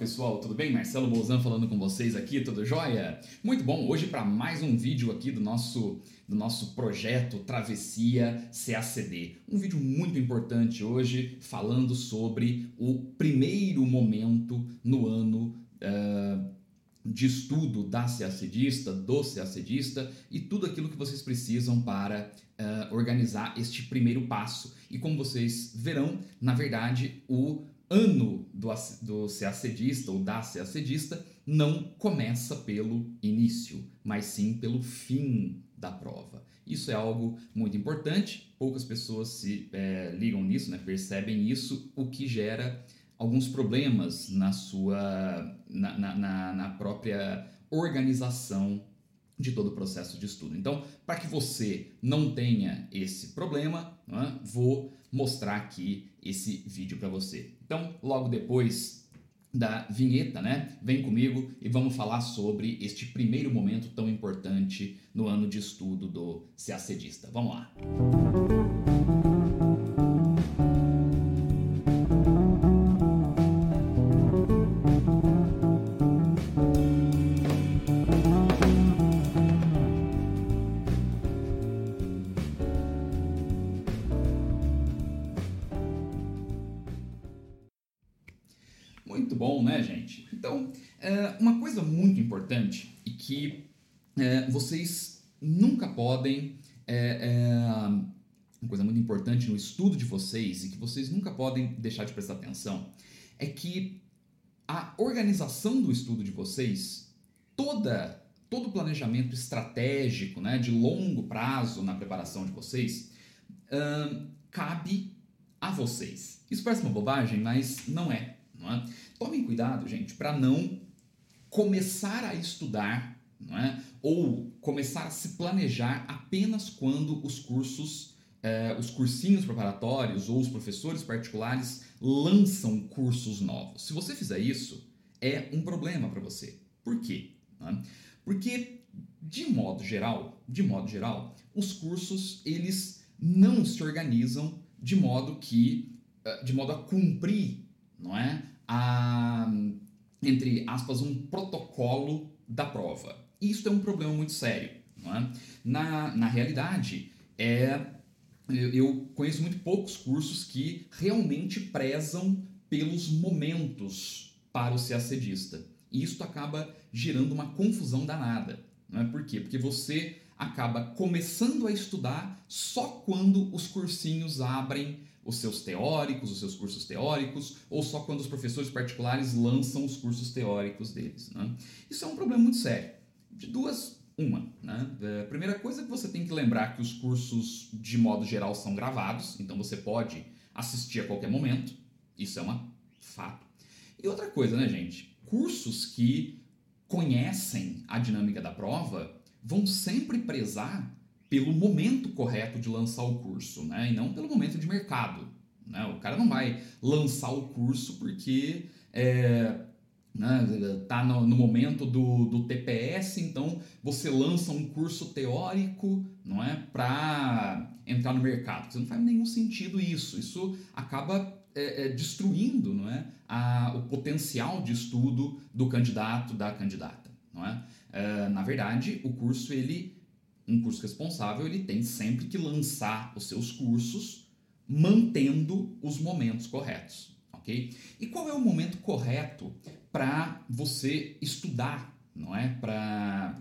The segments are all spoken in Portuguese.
pessoal, tudo bem? Marcelo Bolzan falando com vocês aqui, tudo jóia? Muito bom, hoje para mais um vídeo aqui do nosso, do nosso projeto Travessia CACD. Um vídeo muito importante hoje falando sobre o primeiro momento no ano uh, de estudo da CACDista, do CACDista e tudo aquilo que vocês precisam para uh, organizar este primeiro passo. E como vocês verão, na verdade, o ano do, do CACDista ou da CACDista não começa pelo início, mas sim pelo fim da prova. Isso é algo muito importante, poucas pessoas se é, ligam nisso, né, percebem isso, o que gera alguns problemas na sua na, na, na própria organização de todo o processo de estudo. Então, para que você não tenha esse problema, né, vou mostrar aqui esse vídeo para você. Então, logo depois da vinheta, né? Vem comigo e vamos falar sobre este primeiro momento tão importante no ano de estudo do CACDista. Vamos lá. Música importante e que é, vocês nunca podem. É, uma coisa muito importante no estudo de vocês e que vocês nunca podem deixar de prestar atenção é que a organização do estudo de vocês, toda todo o planejamento estratégico, né, de longo prazo na preparação de vocês, cabe a vocês. Isso parece uma bobagem, mas não é. Não é? Tomem cuidado, gente, para não começar a estudar é? ou começar a se planejar apenas quando os cursos, eh, os cursinhos preparatórios ou os professores particulares lançam cursos novos. Se você fizer isso, é um problema para você. Por quê? É? Porque de modo geral, de modo geral, os cursos eles não se organizam de modo que, eh, de modo a cumprir, não é, a, entre aspas, um protocolo da prova. Isso é um problema muito sério. Não é? na, na realidade, é, eu conheço muito poucos cursos que realmente prezam pelos momentos para o CACDista. E isso acaba gerando uma confusão danada. Não é? Por quê? Porque você acaba começando a estudar só quando os cursinhos abrem os seus teóricos, os seus cursos teóricos, ou só quando os professores particulares lançam os cursos teóricos deles. Né? Isso é um problema muito sério. De duas, uma. Né? A é, primeira coisa é que você tem que lembrar que os cursos, de modo geral, são gravados, então você pode assistir a qualquer momento. Isso é um fato. E outra coisa, né, gente? Cursos que conhecem a dinâmica da prova vão sempre prezar pelo momento correto de lançar o curso, né? E não pelo momento de mercado. Né? O cara não vai lançar o curso porque é, né, tá no, no, momento do, do TPS, então você lança um curso teórico, não é, para entrar no mercado. Você não faz nenhum sentido isso. Isso acaba é, é, destruindo, não é, a, o potencial de estudo do candidato, da candidata, não é? é na verdade, o curso ele um curso responsável ele tem sempre que lançar os seus cursos mantendo os momentos corretos, ok? E qual é o momento correto para você estudar, não é? Para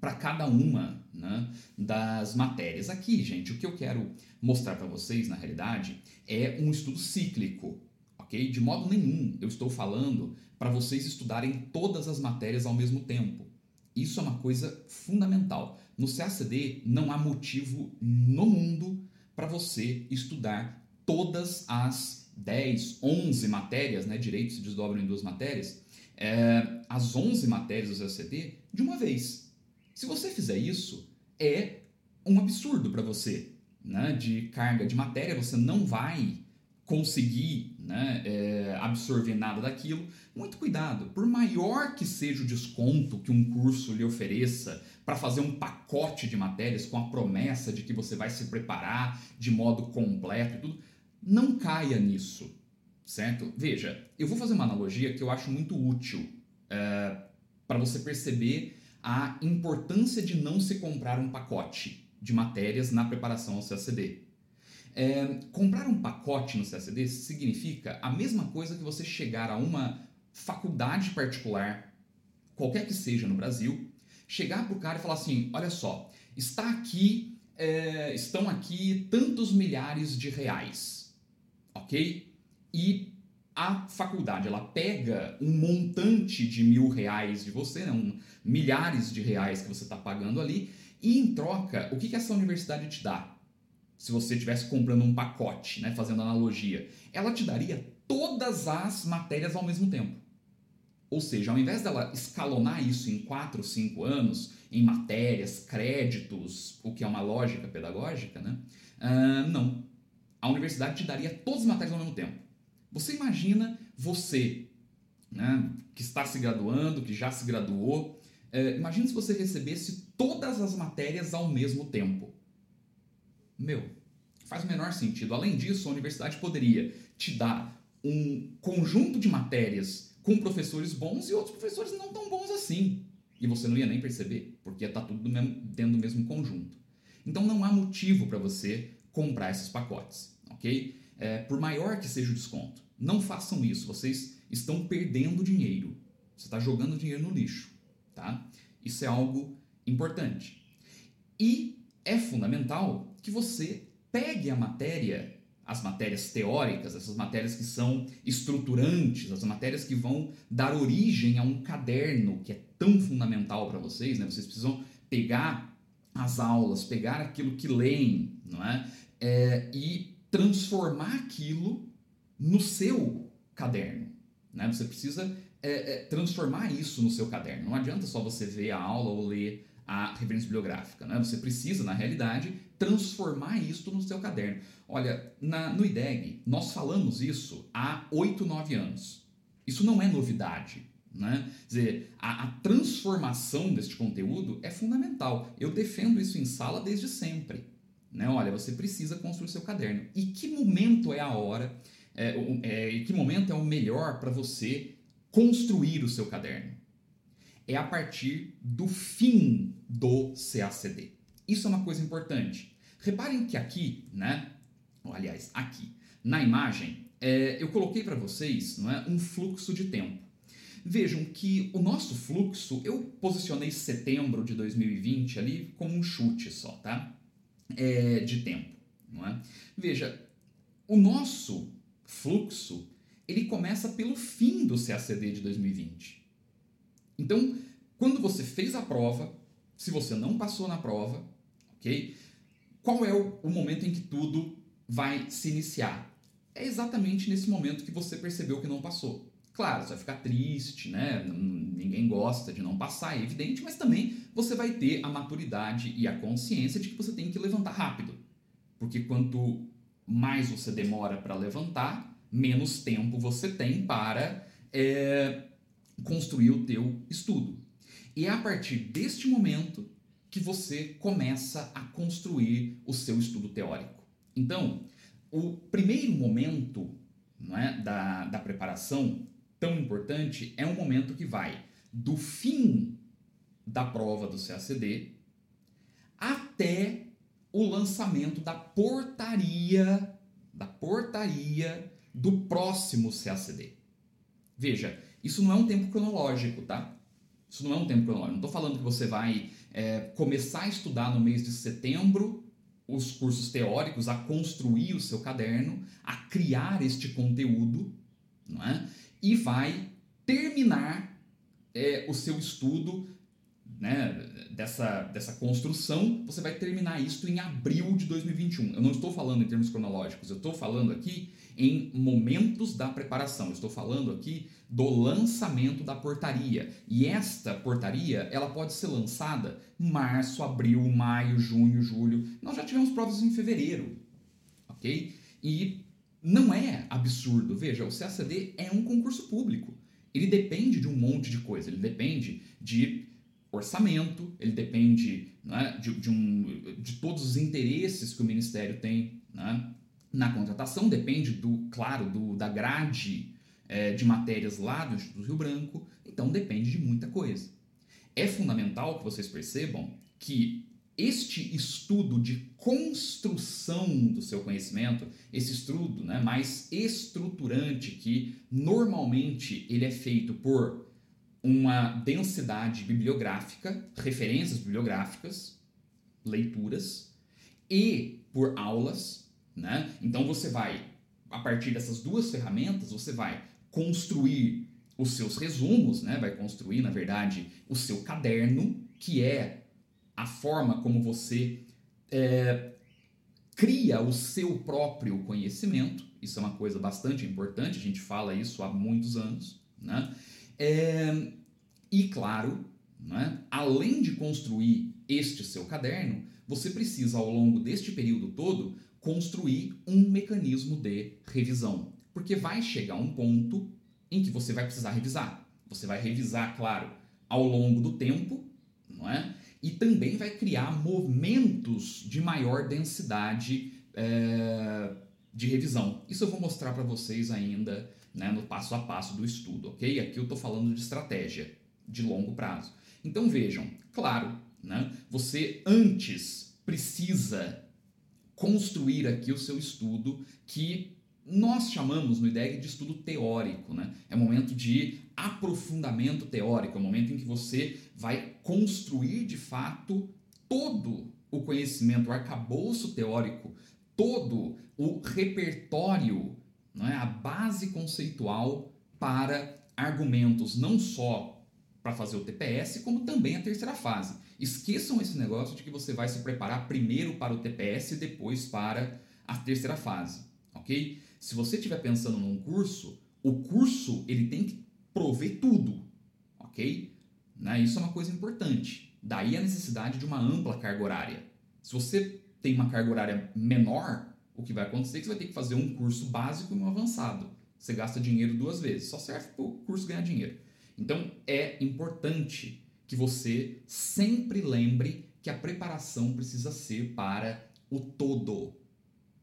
para cada uma né, das matérias. Aqui, gente, o que eu quero mostrar para vocês, na realidade, é um estudo cíclico, ok? De modo nenhum eu estou falando para vocês estudarem todas as matérias ao mesmo tempo. Isso é uma coisa fundamental. No CACD não há motivo no mundo para você estudar todas as 10, 11 matérias, né? Direito se desdobram em duas matérias, é, as 11 matérias do CACD de uma vez. Se você fizer isso, é um absurdo para você, né? De carga de matéria, você não vai conseguir né, é, absorver nada daquilo. Muito cuidado, por maior que seja o desconto que um curso lhe ofereça para fazer um pacote de matérias com a promessa de que você vai se preparar de modo completo e tudo, não caia nisso, certo? Veja, eu vou fazer uma analogia que eu acho muito útil é, para você perceber a importância de não se comprar um pacote de matérias na preparação ao CACD. É, comprar um pacote no CACD significa a mesma coisa que você chegar a uma faculdade particular, qualquer que seja no Brasil, chegar para o cara e falar assim: olha só, está aqui, é, estão aqui tantos milhares de reais, ok? E a faculdade ela pega um montante de mil reais de você, né, um, milhares de reais que você está pagando ali, e em troca, o que, que essa universidade te dá? Se você estivesse comprando um pacote, né, fazendo analogia, ela te daria todas as matérias ao mesmo tempo. Ou seja, ao invés dela escalonar isso em 4, 5 anos, em matérias, créditos, o que é uma lógica pedagógica, né? Uh, não. A universidade te daria todas as matérias ao mesmo tempo. Você imagina você, né, que está se graduando, que já se graduou, uh, imagina se você recebesse todas as matérias ao mesmo tempo. Meu, faz o menor sentido. Além disso, a universidade poderia te dar um conjunto de matérias com professores bons e outros professores não tão bons assim. E você não ia nem perceber, porque ia estar tá tudo dentro do mesmo conjunto. Então não há motivo para você comprar esses pacotes, ok? É, por maior que seja o desconto, não façam isso. Vocês estão perdendo dinheiro. Você está jogando dinheiro no lixo, tá? Isso é algo importante. E é fundamental que você pegue a matéria as matérias teóricas, essas matérias que são estruturantes, as matérias que vão dar origem a um caderno que é tão fundamental para vocês, né? Vocês precisam pegar as aulas, pegar aquilo que leem, não é? é e transformar aquilo no seu caderno, né? Você precisa é, é, transformar isso no seu caderno. Não adianta só você ver a aula ou ler a referência bibliográfica. Né? Você precisa, na realidade, transformar isso no seu caderno. Olha, na, no IDEG, nós falamos isso há 8, 9 anos. Isso não é novidade. Né? Quer dizer, a, a transformação deste conteúdo é fundamental. Eu defendo isso em sala desde sempre. Né? Olha, você precisa construir seu caderno. E que momento é a hora, é, é, e que momento é o melhor para você construir o seu caderno? é a partir do fim do CACD. Isso é uma coisa importante. Reparem que aqui, né? aliás, aqui, na imagem, é, eu coloquei para vocês não é, um fluxo de tempo. Vejam que o nosso fluxo, eu posicionei setembro de 2020 ali como um chute só, tá? É, de tempo, não é? Veja, o nosso fluxo, ele começa pelo fim do CACD de 2020. Então, quando você fez a prova, se você não passou na prova, ok? Qual é o, o momento em que tudo vai se iniciar? É exatamente nesse momento que você percebeu que não passou. Claro, você vai ficar triste, né? Ninguém gosta de não passar, é evidente, mas também você vai ter a maturidade e a consciência de que você tem que levantar rápido. Porque quanto mais você demora para levantar, menos tempo você tem para é, construir o teu estudo. E é a partir deste momento que você começa a construir o seu estudo teórico. Então, o primeiro momento é, da, da preparação tão importante é um momento que vai do fim da prova do CACD até o lançamento da portaria da portaria do próximo CACD. Veja, isso não é um tempo cronológico, tá? Isso não é um tempo cronológico. Não estou falando que você vai é, começar a estudar no mês de setembro os cursos teóricos, a construir o seu caderno, a criar este conteúdo, não é? E vai terminar é, o seu estudo né, dessa, dessa construção, você vai terminar isso em abril de 2021. Eu não estou falando em termos cronológicos, eu estou falando aqui em momentos da preparação. Eu estou falando aqui do lançamento da portaria. E esta portaria, ela pode ser lançada março, abril, maio, junho, julho. Nós já tivemos provas em fevereiro, ok? E não é absurdo. Veja, o CACD é um concurso público. Ele depende de um monte de coisa. Ele depende de orçamento, ele depende né, de, de, um, de todos os interesses que o Ministério tem né, na contratação, depende do, claro, do, da grade é, de matérias lá do Instituto Rio Branco, então depende de muita coisa. É fundamental que vocês percebam que este estudo de construção do seu conhecimento, esse estudo né, mais estruturante que normalmente ele é feito por uma densidade bibliográfica, referências bibliográficas, leituras e por aulas, né? Então você vai a partir dessas duas ferramentas, você vai construir os seus resumos, né? Vai construir, na verdade, o seu caderno, que é a forma como você é, cria o seu próprio conhecimento. Isso é uma coisa bastante importante, a gente fala isso há muitos anos, né? É, e claro, né, além de construir este seu caderno, você precisa, ao longo deste período todo, construir um mecanismo de revisão. Porque vai chegar um ponto em que você vai precisar revisar. Você vai revisar, claro, ao longo do tempo, não é? E também vai criar momentos de maior densidade é, de revisão. Isso eu vou mostrar para vocês ainda né, no passo a passo do estudo, ok? Aqui eu estou falando de estratégia de longo prazo. Então vejam, claro, né, você antes precisa construir aqui o seu estudo que nós chamamos no IDEG de estudo teórico, né? É momento de aprofundamento teórico, é o momento em que você vai construir de fato todo o conhecimento, o arcabouço teórico, todo o repertório não é? a base conceitual para argumentos não só para fazer o TPS, como também a terceira fase. Esqueçam esse negócio de que você vai se preparar primeiro para o TPS e depois para a terceira fase, ok? Se você estiver pensando num curso, o curso ele tem que prover tudo, ok? Né? Isso é uma coisa importante. Daí a necessidade de uma ampla carga horária. Se você tem uma carga horária menor, o que vai acontecer é que você vai ter que fazer um curso básico e um avançado. Você gasta dinheiro duas vezes, só serve para o curso ganhar dinheiro. Então é importante que você sempre lembre que a preparação precisa ser para o todo,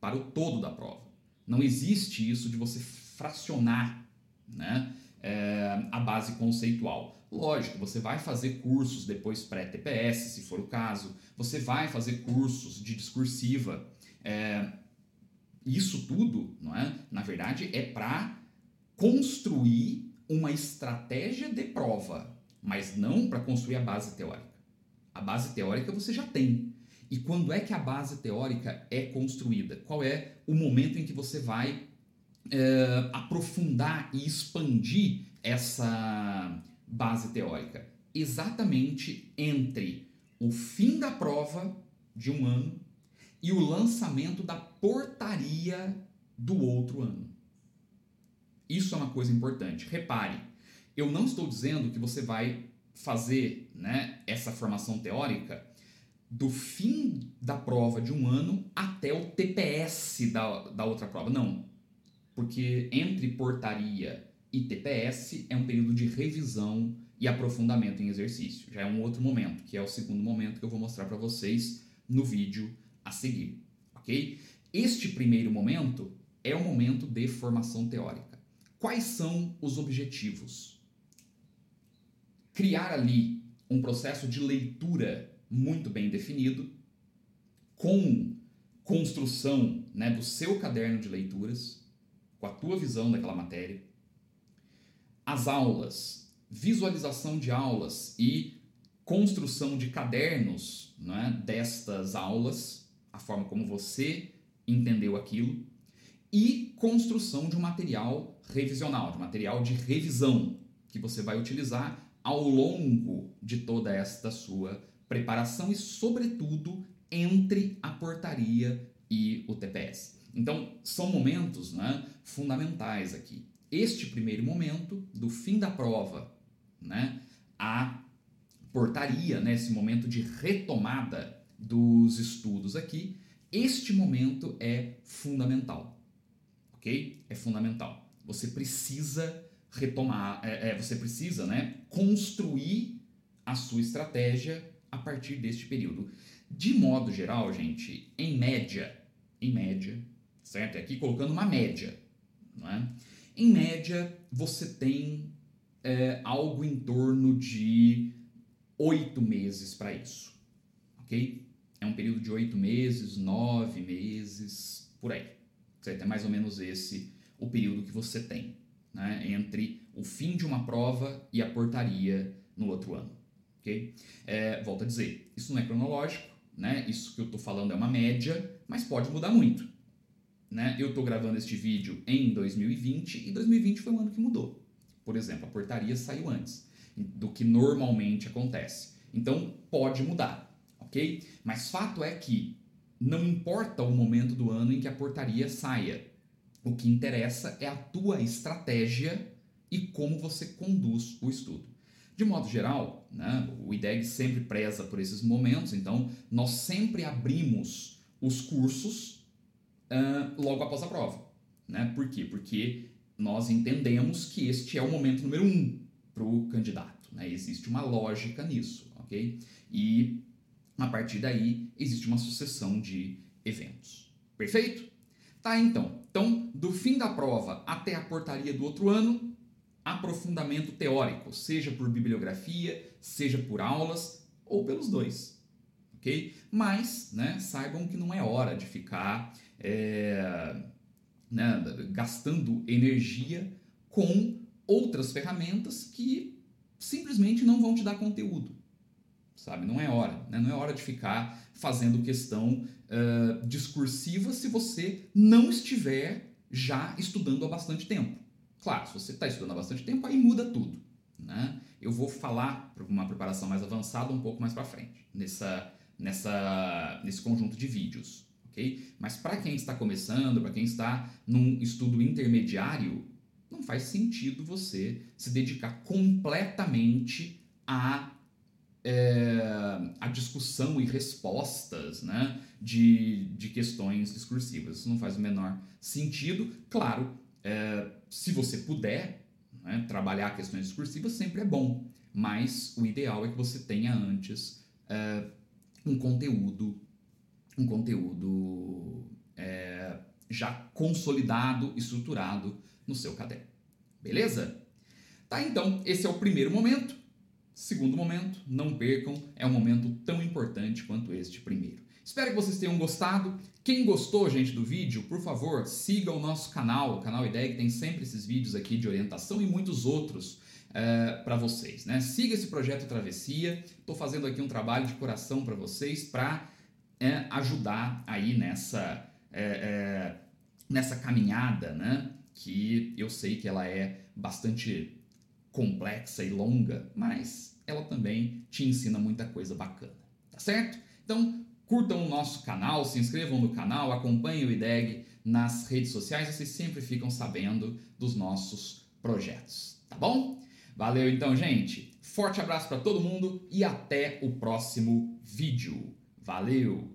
para o todo da prova. Não existe isso de você fracionar né, é, a base conceitual. Lógico, você vai fazer cursos depois pré-TPS, se for o caso, você vai fazer cursos de discursiva. É, isso tudo, não é? Na verdade, é para construir uma estratégia de prova, mas não para construir a base teórica. A base teórica você já tem. E quando é que a base teórica é construída? Qual é o momento em que você vai é, aprofundar e expandir essa base teórica? Exatamente entre o fim da prova de um ano e o lançamento da portaria do outro ano. Isso é uma coisa importante. Repare, eu não estou dizendo que você vai fazer né, essa formação teórica do fim da prova de um ano até o TPS da, da outra prova. Não. Porque entre portaria e TPS é um período de revisão e aprofundamento em exercício. Já é um outro momento, que é o segundo momento que eu vou mostrar para vocês no vídeo a seguir, ok? Este primeiro momento é o momento de formação teórica. Quais são os objetivos? Criar ali um processo de leitura muito bem definido, com construção né, do seu caderno de leituras, com a tua visão daquela matéria. as aulas, visualização de aulas e construção de cadernos né, destas aulas, a forma como você entendeu aquilo, e construção de um material revisional, de material de revisão que você vai utilizar ao longo de toda esta sua preparação e, sobretudo, entre a portaria e o TPS. Então, são momentos né, fundamentais aqui. Este primeiro momento, do fim da prova, né, a portaria, né, esse momento de retomada dos estudos aqui, este momento é fundamental, ok? É fundamental. Você precisa retomar, é, é, você precisa, né, construir a sua estratégia a partir deste período. De modo geral, gente, em média, em média, certo? Aqui colocando uma média, não é? Em média, você tem é, algo em torno de oito meses para isso, ok? É um período de oito meses, nove meses, por aí. Certo? É mais ou menos esse o período que você tem, né? Entre o fim de uma prova e a portaria no outro ano, ok? É, volto a dizer, isso não é cronológico, né? Isso que eu estou falando é uma média, mas pode mudar muito. Né? Eu estou gravando este vídeo em 2020 e 2020 foi um ano que mudou. Por exemplo, a portaria saiu antes do que normalmente acontece. Então pode mudar, Mas fato é que não importa o momento do ano em que a portaria saia. O que interessa é a tua estratégia e como você conduz o estudo. De modo geral, né, o IDEG sempre preza por esses momentos, então nós sempre abrimos os cursos uh, logo após a prova. Né? Por quê? Porque nós entendemos que este é o momento número um para o candidato. Né? Existe uma lógica nisso, ok? E a partir daí existe uma sucessão de eventos. Perfeito? Tá, então. Então, do fim da prova até a portaria do outro ano, aprofundamento teórico, seja por bibliografia, seja por aulas ou pelos dois, ok? Mas, né, saibam que não é hora de ficar é, né, gastando energia com outras ferramentas que simplesmente não vão te dar conteúdo, sabe? Não é hora, né? Não é hora de ficar fazendo questão uh, discursiva se você não estiver já estudando há bastante tempo. Claro, se você está estudando há bastante tempo, aí muda tudo. Né? Eu vou falar para uma preparação mais avançada um pouco mais para frente, nessa, nessa, nesse conjunto de vídeos. Okay? Mas para quem está começando, para quem está num estudo intermediário, não faz sentido você se dedicar completamente a é, a discussão e respostas né, de, de questões discursivas. Isso não faz o menor sentido. Claro, é, se você puder né, trabalhar questões discursivas, sempre é bom, mas o ideal é que você tenha antes é, um conteúdo, um conteúdo já consolidado, estruturado no seu caderno. Beleza? Tá, então, esse é o primeiro momento. Segundo momento, não percam, é um momento tão importante quanto este primeiro. Espero que vocês tenham gostado. Quem gostou, gente, do vídeo, por favor, siga o nosso canal. O canal IDEG tem sempre esses vídeos aqui de orientação e muitos outros é, para vocês. Né? Siga esse projeto Travessia. Estou fazendo aqui um trabalho de coração para vocês para é, ajudar aí nessa, é, nessa caminhada, né? que eu sei que ela é bastante complexa e longa, mas ela também te ensina muita coisa bacana, tá certo? Então, Curtam o nosso canal, se inscrevam no canal, acompanhem o IDEG nas redes sociais, vocês sempre ficam sabendo dos nossos projetos, tá bom? Valeu então, gente. Forte abraço para todo mundo e até o próximo vídeo. Valeu!